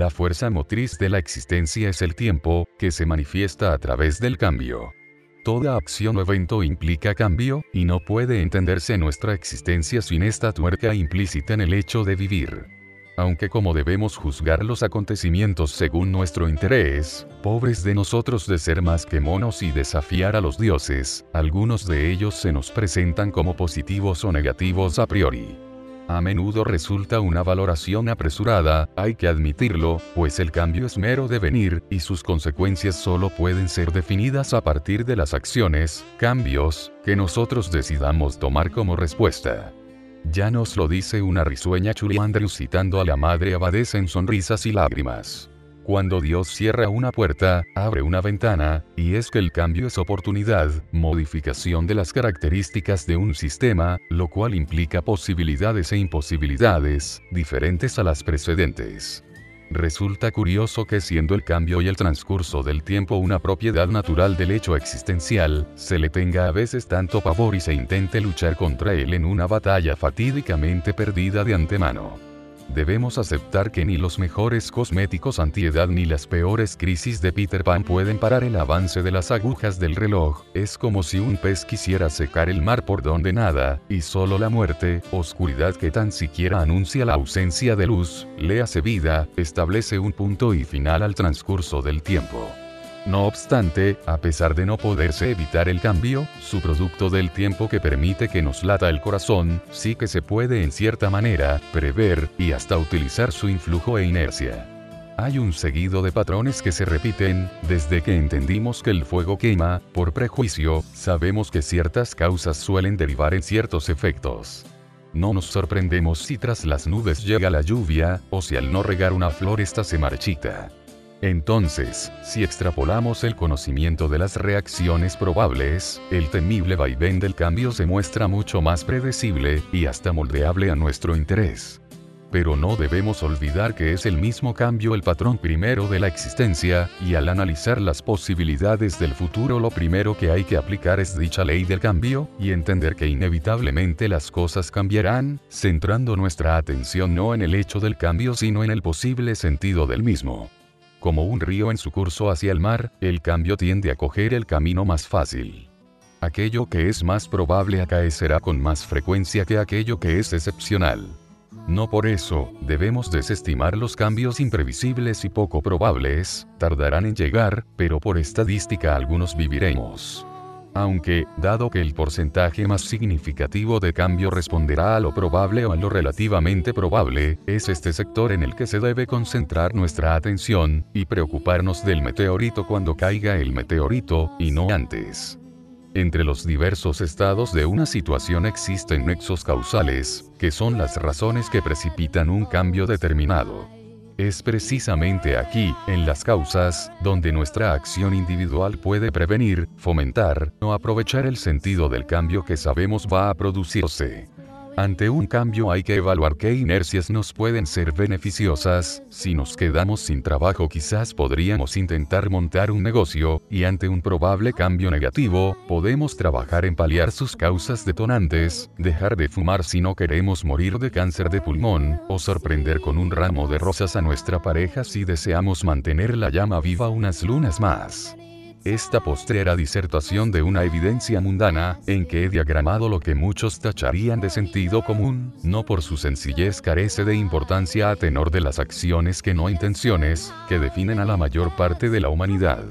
La fuerza motriz de la existencia es el tiempo, que se manifiesta a través del cambio. Toda acción o evento implica cambio, y no puede entenderse nuestra existencia sin esta tuerca implícita en el hecho de vivir. Aunque como debemos juzgar los acontecimientos según nuestro interés, pobres de nosotros de ser más que monos y desafiar a los dioses, algunos de ellos se nos presentan como positivos o negativos a priori a menudo resulta una valoración apresurada, hay que admitirlo, pues el cambio es mero devenir, y sus consecuencias solo pueden ser definidas a partir de las acciones, cambios, que nosotros decidamos tomar como respuesta. Ya nos lo dice una risueña Chuli citando a la madre abadesa en sonrisas y lágrimas. Cuando Dios cierra una puerta, abre una ventana, y es que el cambio es oportunidad, modificación de las características de un sistema, lo cual implica posibilidades e imposibilidades, diferentes a las precedentes. Resulta curioso que siendo el cambio y el transcurso del tiempo una propiedad natural del hecho existencial, se le tenga a veces tanto pavor y se intente luchar contra él en una batalla fatídicamente perdida de antemano debemos aceptar que ni los mejores cosméticos antiedad ni las peores crisis de Peter Pan pueden parar el avance de las agujas del reloj, es como si un pez quisiera secar el mar por donde nada, y solo la muerte, oscuridad que tan siquiera anuncia la ausencia de luz, le hace vida, establece un punto y final al transcurso del tiempo. No obstante, a pesar de no poderse evitar el cambio, su producto del tiempo que permite que nos lata el corazón, sí que se puede en cierta manera, prever, y hasta utilizar su influjo e inercia. Hay un seguido de patrones que se repiten, desde que entendimos que el fuego quema, por prejuicio, sabemos que ciertas causas suelen derivar en ciertos efectos. No nos sorprendemos si tras las nubes llega la lluvia, o si al no regar una flor esta se marchita. Entonces, si extrapolamos el conocimiento de las reacciones probables, el temible vaivén del cambio se muestra mucho más predecible, y hasta moldeable a nuestro interés. Pero no debemos olvidar que es el mismo cambio el patrón primero de la existencia, y al analizar las posibilidades del futuro lo primero que hay que aplicar es dicha ley del cambio, y entender que inevitablemente las cosas cambiarán, centrando nuestra atención no en el hecho del cambio sino en el posible sentido del mismo. Como un río en su curso hacia el mar, el cambio tiende a coger el camino más fácil. Aquello que es más probable acaecerá con más frecuencia que aquello que es excepcional. No por eso, debemos desestimar los cambios imprevisibles y poco probables, tardarán en llegar, pero por estadística algunos viviremos. Aunque, dado que el porcentaje más significativo de cambio responderá a lo probable o a lo relativamente probable, es este sector en el que se debe concentrar nuestra atención, y preocuparnos del meteorito cuando caiga el meteorito, y no antes. Entre los diversos estados de una situación existen nexos causales, que son las razones que precipitan un cambio determinado. Es precisamente aquí, en las causas, donde nuestra acción individual puede prevenir, fomentar o aprovechar el sentido del cambio que sabemos va a producirse. Ante un cambio hay que evaluar qué inercias nos pueden ser beneficiosas, si nos quedamos sin trabajo quizás podríamos intentar montar un negocio, y ante un probable cambio negativo, podemos trabajar en paliar sus causas detonantes, dejar de fumar si no queremos morir de cáncer de pulmón, o sorprender con un ramo de rosas a nuestra pareja si deseamos mantener la llama viva unas lunas más. Esta postrera disertación de una evidencia mundana, en que he diagramado lo que muchos tacharían de sentido común, no por su sencillez carece de importancia a tenor de las acciones que no intenciones, que definen a la mayor parte de la humanidad.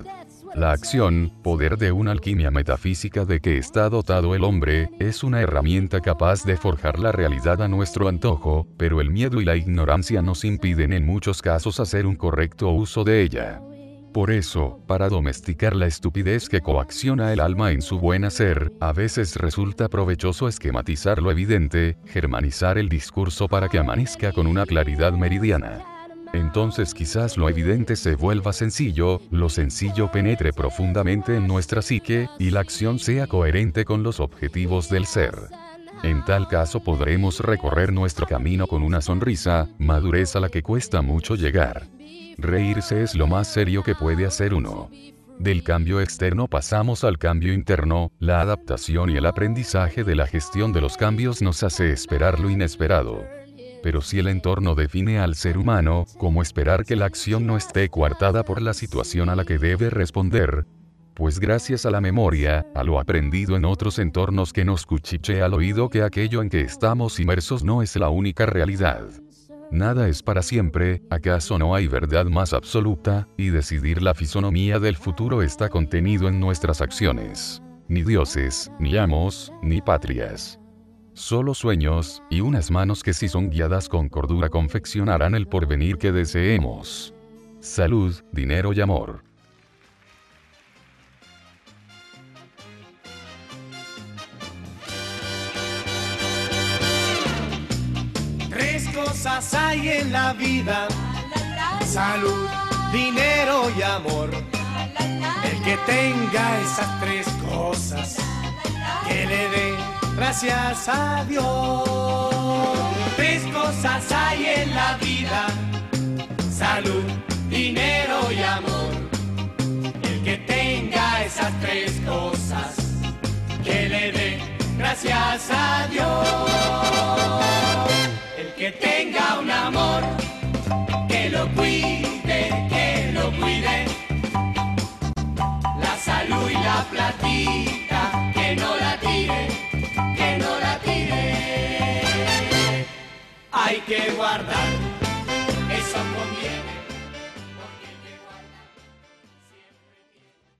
La acción, poder de una alquimia metafísica de que está dotado el hombre, es una herramienta capaz de forjar la realidad a nuestro antojo, pero el miedo y la ignorancia nos impiden en muchos casos hacer un correcto uso de ella. Por eso, para domesticar la estupidez que coacciona el alma en su buen hacer, a veces resulta provechoso esquematizar lo evidente, germanizar el discurso para que amanezca con una claridad meridiana. Entonces quizás lo evidente se vuelva sencillo, lo sencillo penetre profundamente en nuestra psique, y la acción sea coherente con los objetivos del ser. En tal caso podremos recorrer nuestro camino con una sonrisa, madurez a la que cuesta mucho llegar. Reírse es lo más serio que puede hacer uno. Del cambio externo pasamos al cambio interno, la adaptación y el aprendizaje de la gestión de los cambios nos hace esperar lo inesperado. Pero si el entorno define al ser humano, ¿cómo esperar que la acción no esté coartada por la situación a la que debe responder? Pues gracias a la memoria, a lo aprendido en otros entornos que nos cuchiche al oído que aquello en que estamos inmersos no es la única realidad. Nada es para siempre, ¿acaso no hay verdad más absoluta? Y decidir la fisonomía del futuro está contenido en nuestras acciones. Ni dioses, ni amos, ni patrias. Solo sueños, y unas manos que si son guiadas con cordura confeccionarán el porvenir que deseemos. Salud, dinero y amor. Hay en la vida. Salud, dinero y amor. El que tenga esas tres cosas, que le dé gracias a Dios. Tres cosas hay en la vida. Salud, dinero y amor. El que tenga esas tres cosas, que le dé gracias a Dios tenga un amor, que lo cuide, que lo cuide. La salud y la platita, que no la tire, que no la tire. Hay que guardar